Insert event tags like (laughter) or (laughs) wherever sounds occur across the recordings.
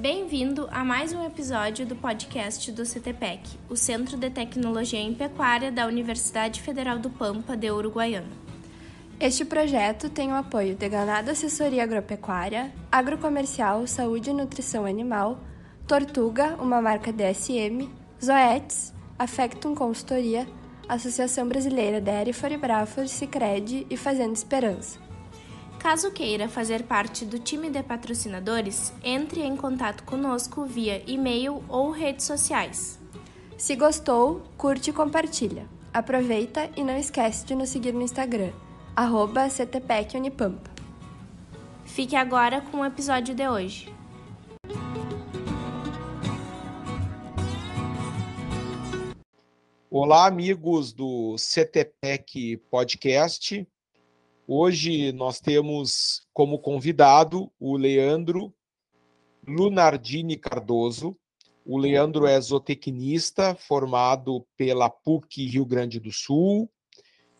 Bem-vindo a mais um episódio do podcast do CTPEC, o Centro de Tecnologia em Pecuária da Universidade Federal do Pampa de Uruguaiana. Este projeto tem o apoio de Ganado Assessoria Agropecuária, Agrocomercial Saúde e Nutrição Animal, Tortuga, uma marca DSM, Zoetis, Affectum Consultoria, Associação Brasileira Dairy Foribrafor, Sicredi e Fazenda Esperança. Caso queira fazer parte do time de patrocinadores, entre em contato conosco via e-mail ou redes sociais. Se gostou, curte e compartilha. Aproveita e não esquece de nos seguir no Instagram, arroba CTPECUnipampa. Fique agora com o episódio de hoje. Olá, amigos do CTPEC Podcast. Hoje nós temos como convidado o Leandro Lunardini Cardoso. O Leandro é zootecnista, formado pela PUC Rio Grande do Sul,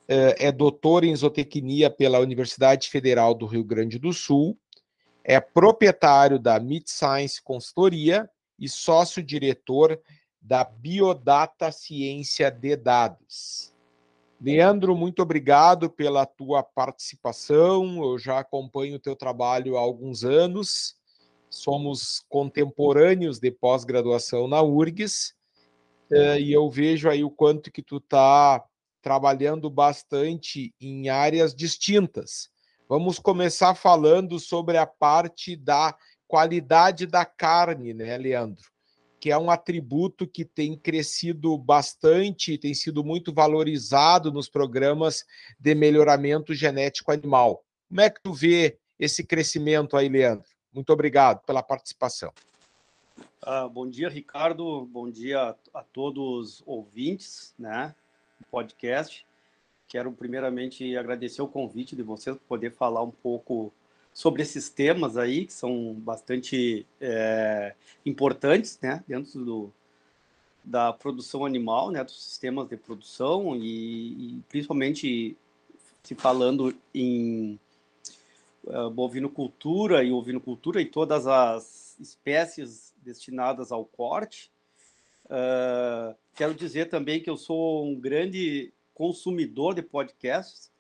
é, é doutor em zootecnia pela Universidade Federal do Rio Grande do Sul, é proprietário da Mid Science Consultoria e sócio-diretor da Biodata Ciência de Dados. Leandro, muito obrigado pela tua participação. Eu já acompanho o teu trabalho há alguns anos. Somos contemporâneos de pós-graduação na URGS eh, e eu vejo aí o quanto que tu está trabalhando bastante em áreas distintas. Vamos começar falando sobre a parte da qualidade da carne, né, Leandro? Que é um atributo que tem crescido bastante, tem sido muito valorizado nos programas de melhoramento genético animal. Como é que tu vê esse crescimento aí, Leandro? Muito obrigado pela participação. Ah, bom dia, Ricardo. Bom dia a todos os ouvintes né, do podcast. Quero primeiramente agradecer o convite de vocês para poder falar um pouco sobre esses temas aí, que são bastante é, importantes, né, dentro do, da produção animal, né, dos sistemas de produção e, e principalmente se falando em uh, bovinocultura e ovinocultura e todas as espécies destinadas ao corte. Uh, quero dizer também que eu sou um grande consumidor de podcasts,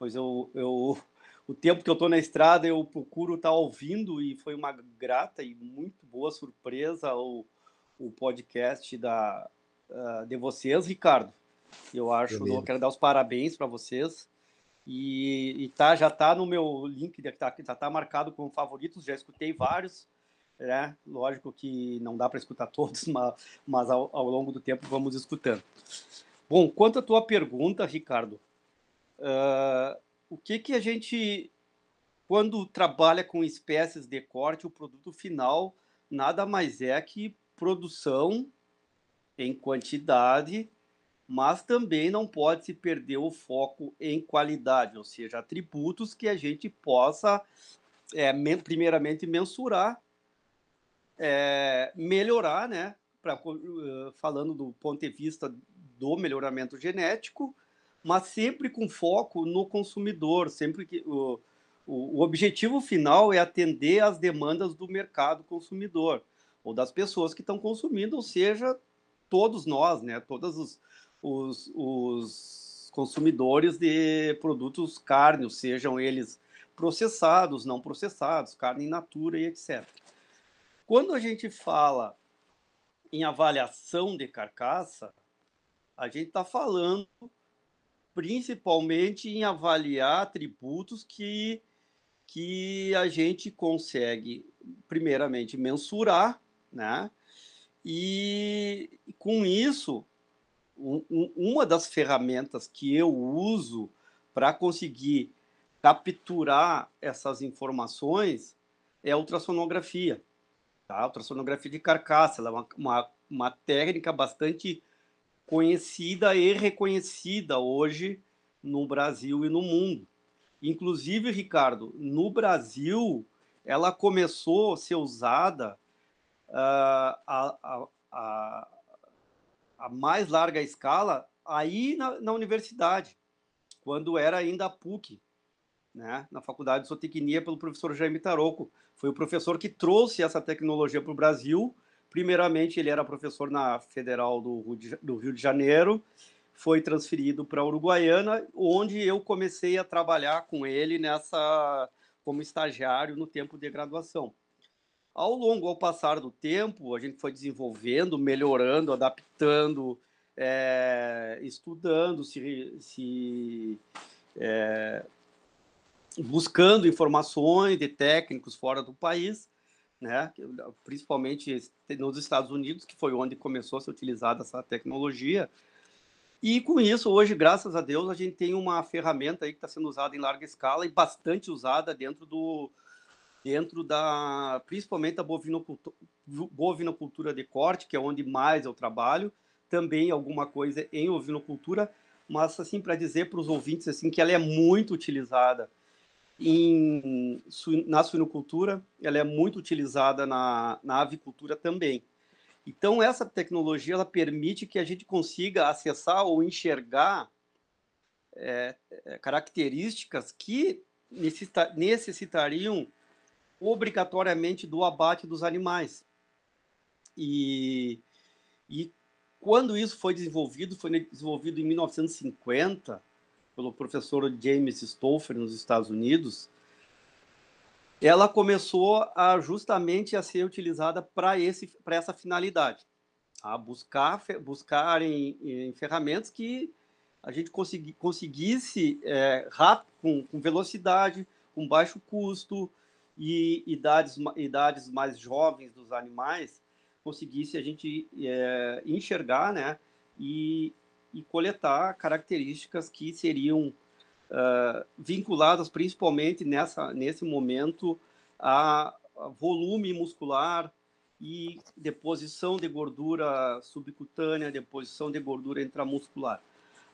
pois eu, eu o tempo que eu estou na estrada, eu procuro estar tá ouvindo e foi uma grata e muito boa surpresa o, o podcast da, uh, de vocês, Ricardo. Eu acho, eu quero dar os parabéns para vocês. E, e, tá, já está no meu link, já está tá marcado como favoritos, já escutei vários. Né? Lógico que não dá para escutar (laughs) todos, mas, mas ao, ao, longo do tempo vamos escutando. Bom, quanto à tua pergunta, Ricardo, uh, o que, que a gente, quando trabalha com espécies de corte, o produto final nada mais é que produção em quantidade, mas também não pode se perder o foco em qualidade, ou seja, atributos que a gente possa, é, primeiramente, mensurar, é, melhorar, né? Pra, uh, falando do ponto de vista do melhoramento genético, mas sempre com foco no consumidor, sempre que o, o, o objetivo final é atender às demandas do mercado consumidor ou das pessoas que estão consumindo, ou seja, todos nós, né, todos os, os, os consumidores de produtos carne, sejam eles processados, não processados, carne in natura e etc. Quando a gente fala em avaliação de carcaça, a gente está falando principalmente em avaliar atributos que, que a gente consegue, primeiramente, mensurar, né? E com isso, um, uma das ferramentas que eu uso para conseguir capturar essas informações é a ultrassonografia. Tá? A ultrassonografia de carcaça ela é uma, uma, uma técnica bastante conhecida e reconhecida hoje no Brasil e no mundo. Inclusive, Ricardo, no Brasil, ela começou a ser usada uh, a, a, a, a, mais larga escala aí na, na universidade, quando era ainda a PUC. né, na Faculdade de Zootecnia pelo professor Jaime Taroco. Foi o professor que trouxe essa tecnologia para o Brasil. Primeiramente, ele era professor na Federal do Rio de Janeiro, foi transferido para Uruguaiana, onde eu comecei a trabalhar com ele nessa como estagiário no tempo de graduação. Ao longo, ao passar do tempo, a gente foi desenvolvendo, melhorando, adaptando, é, estudando, se, se é, buscando informações de técnicos fora do país, né? principalmente nos Estados Unidos, que foi onde começou a ser utilizada essa tecnologia. E com isso, hoje, graças a Deus, a gente tem uma ferramenta aí que está sendo usada em larga escala e bastante usada dentro do dentro da principalmente da bovinocultura, bovinocultura de corte, que é onde mais eu trabalho, também alguma coisa em ovinocultura, mas assim para dizer para os ouvintes assim que ela é muito utilizada em, na suinocultura, ela é muito utilizada na, na avicultura também. Então, essa tecnologia ela permite que a gente consiga acessar ou enxergar é, é características que necessita, necessitariam obrigatoriamente do abate dos animais. E, e quando isso foi desenvolvido, foi desenvolvido em 1950, pelo professor James Stoffer nos Estados Unidos, ela começou a justamente a ser utilizada para esse para essa finalidade, a buscar buscar em, em ferramentas que a gente consegui, conseguisse é, rápido, com, com, velocidade, com baixo custo e idades idades mais jovens dos animais conseguisse a gente é, enxergar, né, e, e coletar características que seriam uh, vinculadas principalmente nessa, nesse momento a, a volume muscular e deposição de gordura subcutânea, deposição de gordura intramuscular.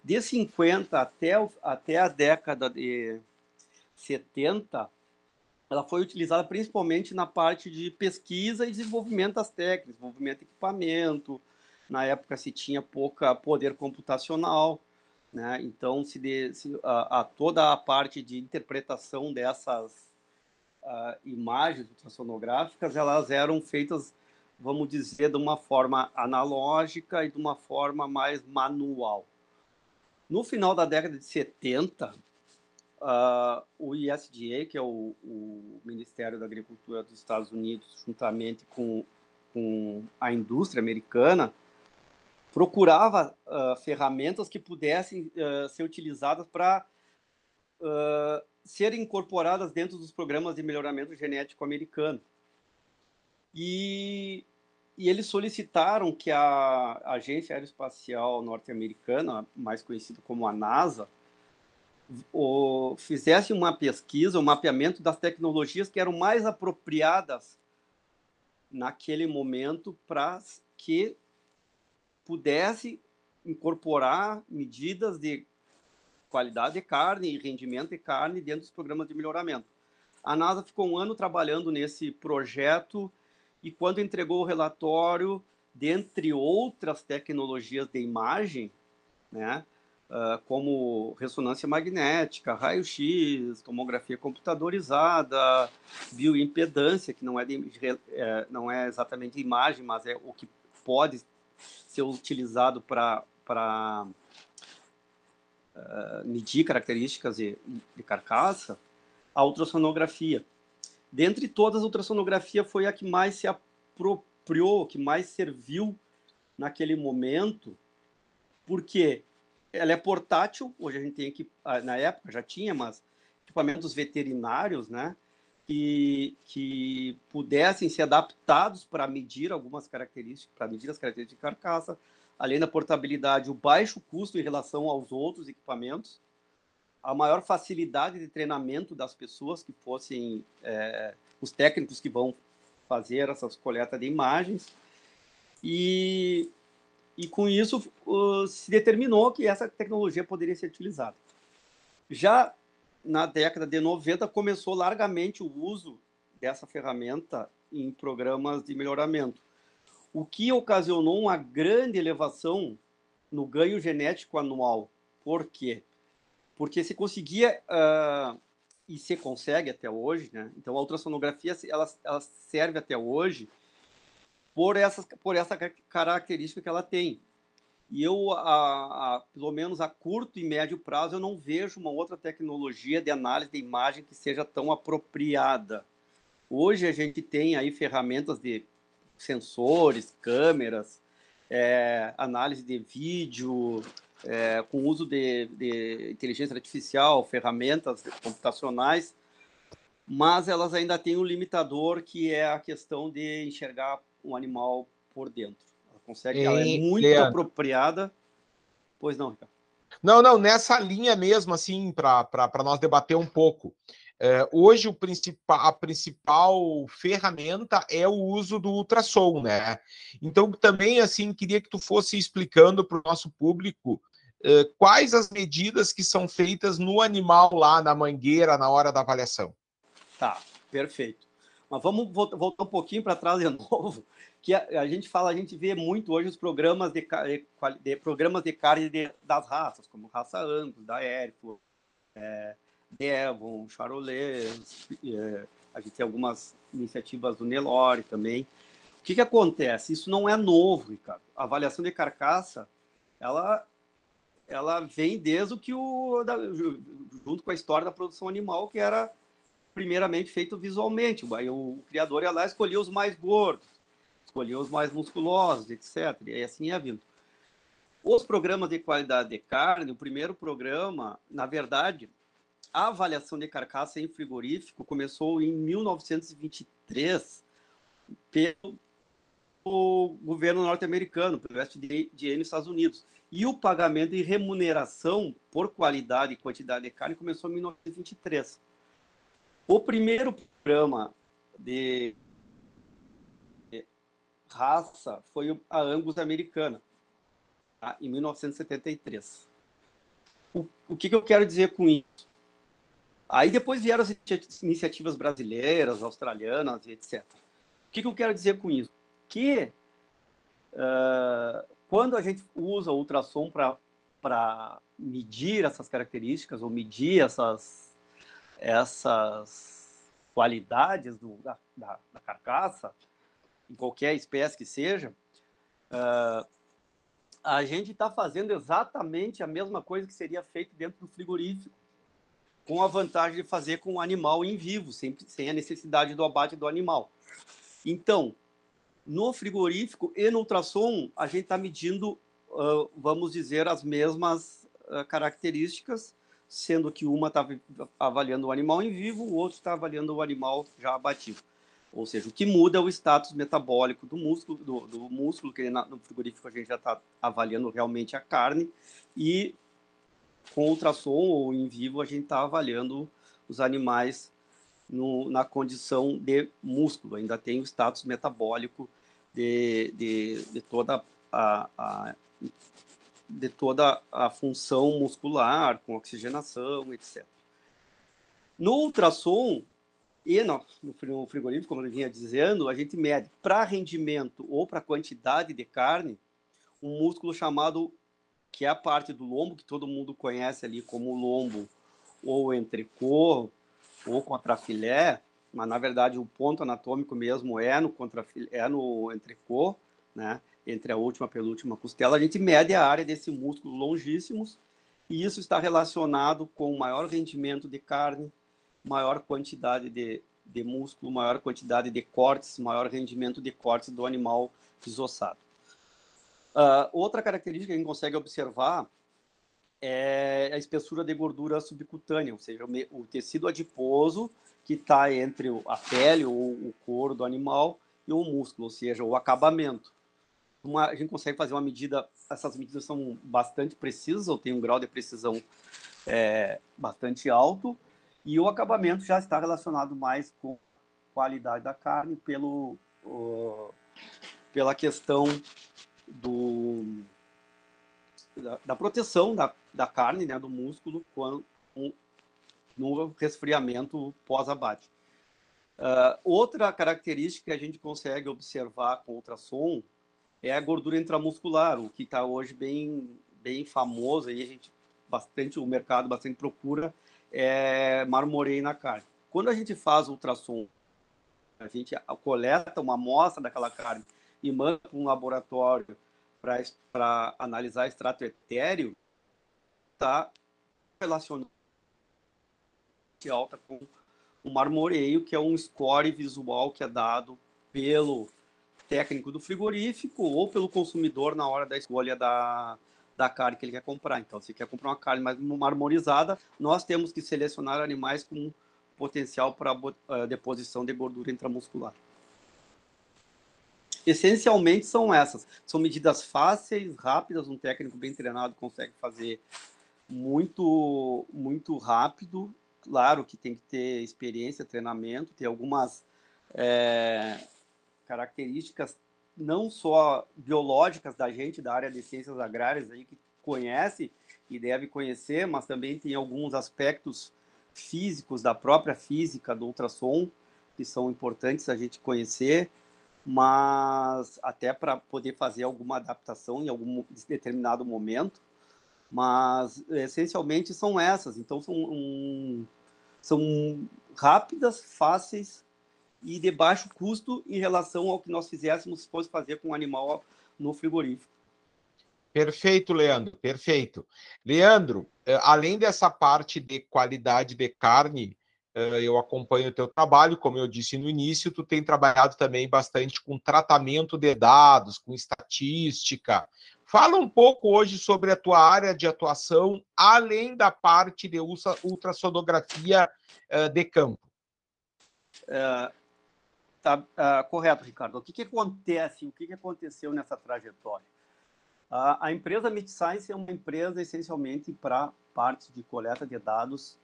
De 50 até, até a década de 70, ela foi utilizada principalmente na parte de pesquisa e desenvolvimento das técnicas, desenvolvimento de equipamento, na época se tinha pouca poder computacional, né? Então se, de, se a, a, toda a parte de interpretação dessas uh, imagens ultrassonográficas elas eram feitas, vamos dizer, de uma forma analógica e de uma forma mais manual. No final da década de 70, uh, ah, o ISDA, que é o, o Ministério da Agricultura dos Estados Unidos, juntamente com, com a indústria americana, procurava uh, ferramentas que pudessem uh, ser utilizadas para uh, serem incorporadas dentro dos programas de melhoramento genético americano. E, e eles solicitaram que a Agência Aeroespacial Norte-Americana, mais conhecida como a NASA, o, fizesse uma pesquisa, um mapeamento das tecnologias que eram mais apropriadas naquele momento para que pudesse incorporar medidas de qualidade de carne e rendimento de carne dentro dos programas de melhoramento. A NASA ficou um ano trabalhando nesse projeto e quando entregou o relatório, dentre outras tecnologias de imagem, né, uh, como ressonância magnética, raio-x, tomografia computadorizada, bioimpedância, que não é, de, é, não é exatamente imagem, mas é o que pode ser utilizado para uh, eh, medir características de, de carcaça, a ultrassonografia. Dentre todas, a ultrassonografia foi a que mais se apropriou, que mais serviu naquele momento, porque ela é portátil, hoje a gente tem ah, na época já tinha, mas equipamentos veterinários, né? Que, que pudessem ser adaptados para medir algumas características, para medir as características de carcaça, além da portabilidade, o baixo custo em relação aos outros equipamentos, a maior facilidade de treinamento das pessoas que fossem é, os técnicos que vão fazer essas coletas de imagens e, e com isso uh, se determinou que essa tecnologia poderia ser utilizada. Já na década de 90, começou largamente o uso dessa ferramenta em programas de melhoramento, o que ocasionou uma grande elevação no ganho genético anual. Por quê? Porque se conseguia uh, e se consegue até hoje, né? Então a ultrassonografia ela, ela serve até hoje por essas por essa característica que ela tem. E eu, a, a, pelo menos a curto e médio prazo, eu não vejo uma outra tecnologia de análise de imagem que seja tão apropriada. Hoje a gente tem aí ferramentas de sensores, câmeras, é, análise de vídeo, é, com uso de, de, inteligência artificial, ferramentas computacionais, mas elas ainda têm um limitador que é a questão de enxergar um animal por dentro. Consegue, ela é muito Leandro. apropriada. Pois não, Ricardo. Não, não, nessa linha mesmo, assim, para nós debater um pouco. É, hoje o principal, a principal ferramenta é o uso do ultrassom, né? Então também assim queria que tu fosse explicando para o nosso público é, quais as medidas que são feitas no animal lá na mangueira na hora da avaliação. Tá, perfeito. Mas vamos voltar um pouquinho para trás de (laughs) novo, que a, a, gente fala, a gente vê muito hoje os programas de, de, de programas de carne de, das raças, como raça Angus, da Hereford, é, Devon, Charolais, é, a gente tem algumas iniciativas do Nelore também. O que, que acontece? Isso não é novo, Ricardo. A avaliação de carcaça, ela, ela vem desde o que o. Da, junto com a história da produção animal, que era primeiramente feito visualmente. Aí o criador ia lá escolhia os mais gordos, escolhia os mais musculosos, etc. E assim ia vindo. Os programas de qualidade de carne, o primeiro programa, na verdade, a avaliação de carcaça em frigorífico começou em 1923 pelo governo norte-americano, pelo FDA nos Estados Unidos. E o pagamento de remuneração por qualidade e quantidade de carne começou em 1923. O primeiro programa de raça foi a Angus americana, tá? em 1973. O, o que, que eu quero dizer com isso? Aí depois vieram as iniciativas brasileiras, australianas e etc. O que, que eu quero dizer com isso? Que uh, quando a gente usa o ultrassom para medir essas características ou medir essas, essas qualidades do, da, da, da, carcaça, em qualquer espécie que seja, uh, a gente está fazendo exatamente a mesma coisa que seria feito dentro do frigorífico com a vantagem de fazer com o animal em vivo, sem, sem a necessidade do abate do animal. Então, no frigorífico e no ultrassom, a gente está medindo, uh, vamos dizer, as mesmas uh, características, sendo que uma está avaliando o animal em vivo, o outro está avaliando o animal já abatido. Ou seja, o que muda é o status metabólico do músculo, do, do músculo que no frigorífico a gente já está avaliando realmente a carne, e com ultrassom ou em vivo, a gente está avaliando os animais no, na condição de músculo, ainda tem o status metabólico de, de, de toda a, a, de toda a função muscular, com oxigenação, etc. No ultrassom e no, frigorífico, como eu vinha dizendo, a gente mede para rendimento ou para quantidade de carne um músculo chamado que é a parte do lombo que todo mundo conhece ali como lombo ou entrecô ou contrafilé, mas na verdade o ponto anatômico mesmo é no contrafilé, é no entrecô, né? Entre a última e a penúltima costela, a gente mede a área desse músculo longíssimos e isso está relacionado com maior rendimento de carne, maior quantidade de, de músculo, maior quantidade de cortes, maior rendimento de cortes do animal desossado. Uh, outra característica que a gente consegue observar é a espessura de gordura subcutânea, ou seja, o, tecido adiposo que está entre a pele ou o couro do animal e o músculo, ou seja, o acabamento. Uma, a gente consegue fazer uma medida, essas medidas são bastante precisas, ou tem um grau de precisão é, bastante alto, e o acabamento já está relacionado mais com qualidade da carne pelo, pela questão do, da, da proteção da, da carne, né, do músculo, quando, no resfriamento pós-abate. Uh, outra característica que a gente consegue observar com ultrassom é a gordura intramuscular, o que está hoje bem, bem famoso, aí a gente bastante o mercado bastante procura é, marmoreio na carne. Quando a gente faz ultrassom, a gente coleta uma amostra daquela carne e manda para um laboratório para analisar extrato etéreo, está relacionado alta com o marmoreio, que é um score visual que é dado pelo técnico do frigorífico ou pelo consumidor na hora da escolha da, da carne que ele quer comprar. Então, se quer comprar uma carne mais marmorizada, nós temos que selecionar animais com potencial para uh, deposição de gordura intramuscular. Essencialmente são essas. São medidas fáceis, rápidas, um técnico bem treinado consegue fazer muito, muito rápido. Claro que tem que ter experiência, treinamento, tem algumas é, características não só biológicas da gente da área de ciências agrárias aí que conhece e deve conhecer, mas também tem alguns aspectos físicos da própria física do ultrassom que são importantes a gente conhecer, mas até para poder fazer alguma adaptação em algum determinado momento. Mas essencialmente são essas. Então são um, são rápidas, fáceis e de baixo custo em relação ao que nós fizéssemos se fosse fazer com o animal no frigorífico. Perfeito, Leandro, perfeito. Leandro, eh, além dessa parte de qualidade de carne, eh, eu acompanho o teu trabalho, como eu disse no início, tu tem trabalhado também bastante com tratamento de dados, com estatística. Fala um pouco hoje sobre a tua área de atuação, além da parte de ultrassonografia eh, de campo. Tá uh, correto, Ricardo. O que, que acontece, o que, que aconteceu nessa trajetória? A empresa MidScience é uma empresa essencialmente para parte de coleta de dados,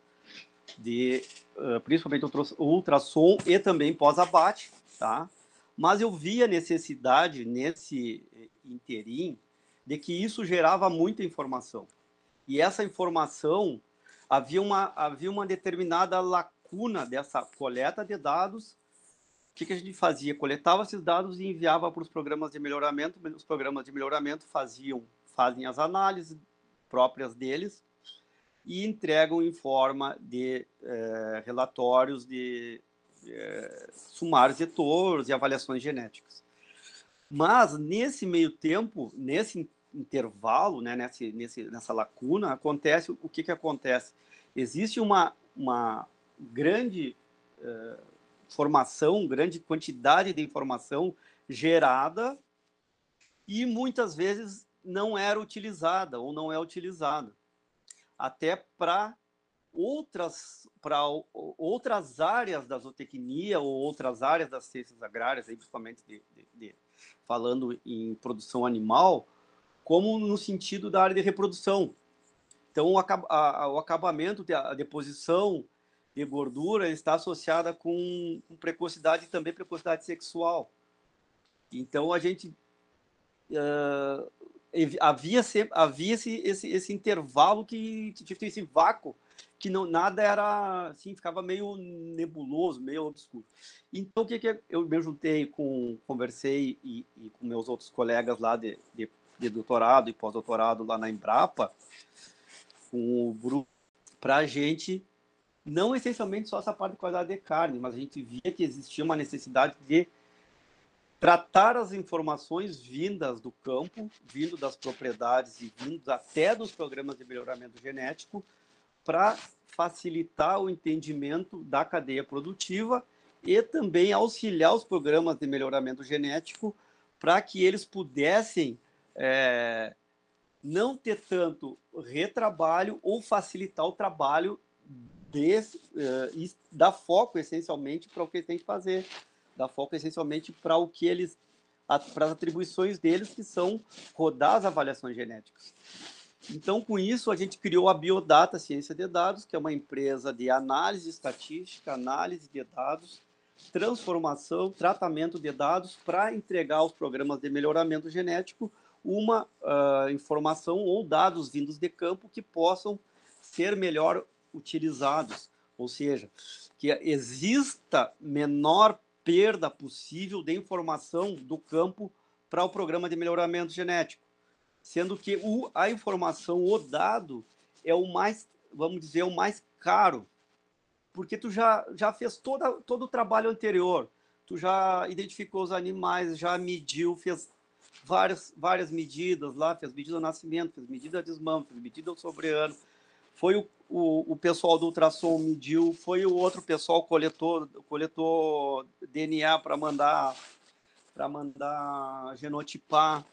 de uh, principalmente ultrassom e também pós-abate, tá? Mas eu vi a necessidade nesse interim de que isso gerava muita informação. E essa informação havia uma havia uma determinada lacuna dessa coleta de dados o que, que a gente fazia? Coletava esses dados e enviava para os programas de melhoramento. Os programas de melhoramento faziam, fazem as análises próprias deles e entregam em forma de é, relatórios de é, sumários de e avaliações genéticas. Mas nesse meio tempo, nesse intervalo, né, nesse, nesse, nessa lacuna, acontece o que, que acontece? Existe uma, uma grande uh, informação, grande quantidade de informação gerada e muitas vezes não era utilizada ou não é utilizada. Até para outras para outras áreas da zootecnia ou outras áreas das ciências agrárias, aí, principalmente de, de, de, falando em produção animal, como no sentido da área de reprodução. Então, o, acabamento, a deposição de gordura está associada com, com precocidade e também precocidade sexual. Então a gente uh, havia havia esse, esse, esse intervalo que, que esse vácuo que não nada era assim ficava meio nebuloso meio obscuro então o que que eu me juntei com conversei e, e com meus outros colegas lá de, de, de doutorado e pós-doutorado lá na Embrapa com o grupo para a gente não essencialmente só essa parte de qualidade de carne, mas a gente via que existia uma necessidade de tratar as informações vindas do campo, vindo das propriedades e vindo até dos programas de melhoramento genético, para facilitar o entendimento da cadeia produtiva e também auxiliar os programas de melhoramento genético para que eles pudessem é, não ter tanto retrabalho ou facilitar o trabalho desse, uh, e dá foco essencialmente para o que ele tem que fazer, dá foco essencialmente para o que eles, para as atribuições deles, que são rodar as avaliações genéticas. Então, com isso, a gente criou a Biodata Ciência de Dados, que é uma empresa de análise estatística, análise de dados, transformação, tratamento de dados para entregar aos programas de melhoramento genético uma uh, informação ou dados vindos de campo que possam ser melhor utilizados, ou seja, que exista menor perda possível de informação do campo para o programa de melhoramento genético, sendo que o, a informação, o dado, é o mais, vamos dizer, o mais caro porque tu já, já fez toda, todo o trabalho anterior. Tu já identificou os animais, já mediu, fez várias, várias medidas lá, fez medida do nascimento, fez medida de desmame, fez medida do sobreano. Foi o, o, o, pessoal do ultrassom mediu, foi o outro pessoal coletou, coletou DNA para mandar para mandar genotipar,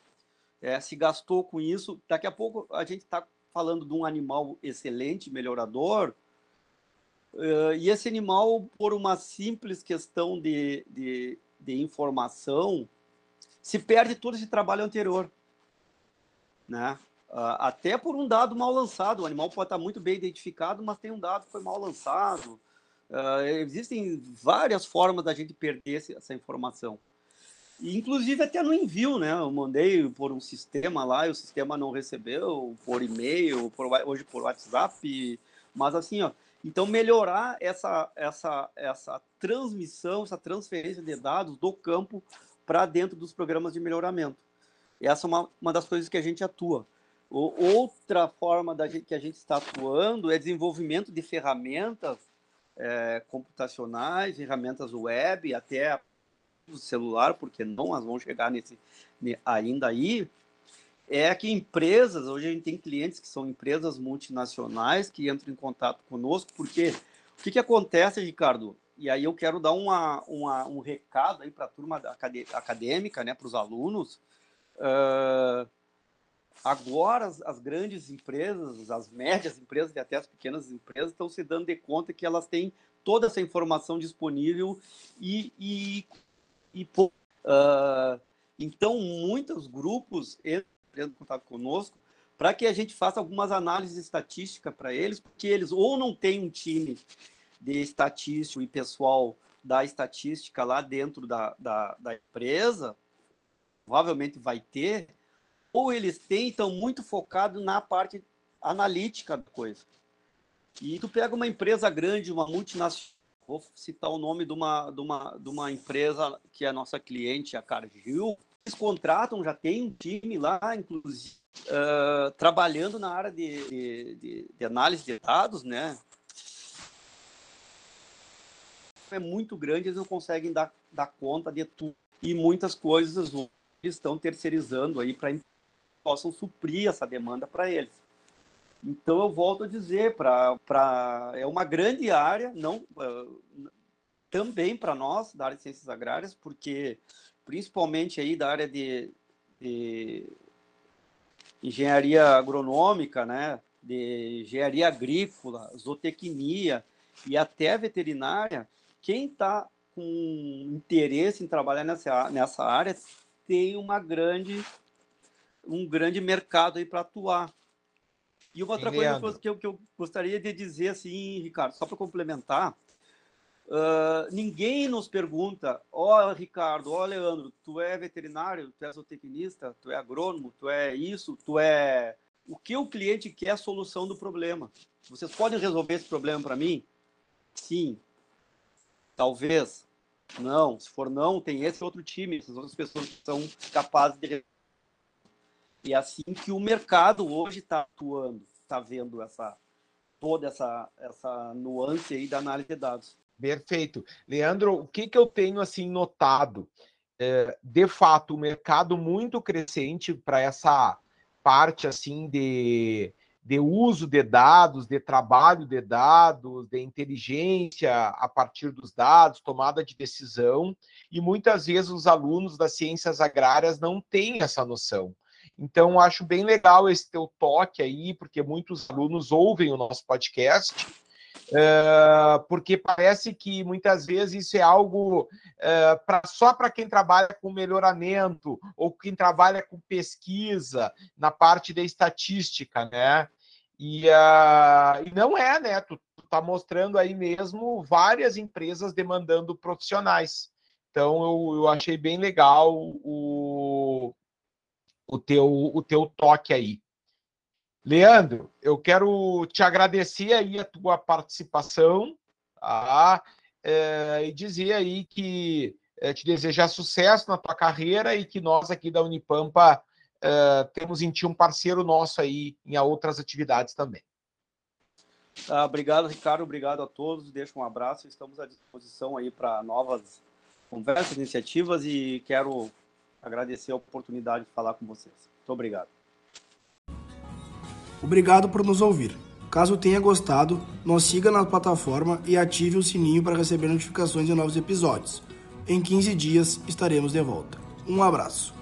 é, se gastou com isso. Daqui a pouco a gente está falando de um animal excelente, melhorador, uh, e esse animal, por uma simples questão de, de, de informação, se perde todo esse trabalho anterior. Né? Uh, até por um dado mal lançado. O animal pode estar muito bem identificado, mas tem um dado que foi mal lançado. Uh, existem várias formas da gente perder essa informação. Inclusive até no envio, né? Eu mandei por um sistema lá e o sistema não recebeu, por e-mail, por, hoje por WhatsApp. Mas assim, ó, então melhorar essa, essa, essa transmissão, essa transferência de dados do campo para dentro dos programas de melhoramento. Essa é uma, uma das coisas que a gente atua. O, outra forma da gente, que a gente está atuando é desenvolvimento de ferramentas é, computacionais, ferramentas web, até celular, porque não elas vão chegar nesse ainda aí, é que empresas, hoje a gente tem clientes que são empresas multinacionais que entram em contato conosco, porque o que, que acontece, Ricardo? E aí eu quero dar uma, uma um recado aí para a turma acadêmica, né, para os alunos. Uh, agora as, as, grandes empresas, as médias empresas e até as pequenas empresas estão se dando de conta que elas têm toda essa informação disponível e, e e uh, então muitos grupos entram em contato conosco para que a gente faça algumas análises estatísticas para eles, porque eles ou não têm um time de estatístico e pessoal da estatística lá dentro da, da, da empresa, provavelmente vai ter, ou eles têm, estão muito focados na parte analítica da coisa. E tu pega uma empresa grande, uma multinacional, vou citar o nome de uma, de uma, de uma empresa que é nossa cliente, a Cargill. Eles contratam, já tem um time lá, inclusive, uh, trabalhando na área de, de, de análise de dados, né? É muito grande, eles não conseguem dar, dar conta de tudo. E muitas coisas estão terceirizando aí para possam suprir essa demanda para eles. Então, eu volto a dizer, pra, pra, é uma grande área, não uh, também para nós, da área de ciências agrárias, porque principalmente aí da área de, de engenharia agronômica, né, de engenharia agrícola, zootecnia e até veterinária, quem está com interesse em trabalhar nessa, nessa área tem uma grande, um grande mercado aí para atuar. E uma outra coisa que eu, que eu, gostaria de dizer, assim, Ricardo, só para complementar, uh, ninguém nos pergunta, ó, oh, Ricardo, ó, oh, Leandro, tu é veterinário, tu é zootecnista, tu é agrônomo, tu é isso, tu é... O que o cliente quer é a solução do problema. Vocês podem resolver esse problema para mim? Sim. Talvez. Não. Se for não, tem esse outro time, essas outras pessoas que são capazes de e é assim que o mercado hoje está atuando, está vendo essa toda essa, essa nuance aí da análise de dados. Perfeito. Leandro, o que, que eu tenho assim notado? É, de fato, o mercado muito crescente para essa parte assim de, de uso de dados, de trabalho de dados, de inteligência a partir dos dados, tomada de decisão, e muitas vezes os alunos das ciências agrárias não têm essa noção. Então, acho bem legal esse teu toque aí, porque muitos alunos ouvem o nosso podcast, uh, porque parece que muitas vezes isso é algo uh, pra, só para quem trabalha com melhoramento ou quem trabalha com pesquisa na parte da estatística, né? E, uh, e não é, né? Tu, tá mostrando aí mesmo várias empresas demandando profissionais. Então, eu, eu achei bem legal o, o teu, o teu toque aí. Leandro, eu quero te agradecer aí a tua participação tá? É, e dizer aí que é, te desejar sucesso na tua carreira e que nós aqui da Unipampa é, temos em ti um parceiro nosso aí em outras atividades também. Ah, obrigado, Ricardo. Obrigado a todos. Deixo um abraço. Estamos à disposição aí para novas conversas, iniciativas e quero agradecer a oportunidade de falar com vocês. Muito obrigado. Obrigado por nos ouvir. Caso tenha gostado, nos siga na plataforma e ative o sininho para receber notificações de novos episódios. Em 15 dias estaremos de volta. Um abraço.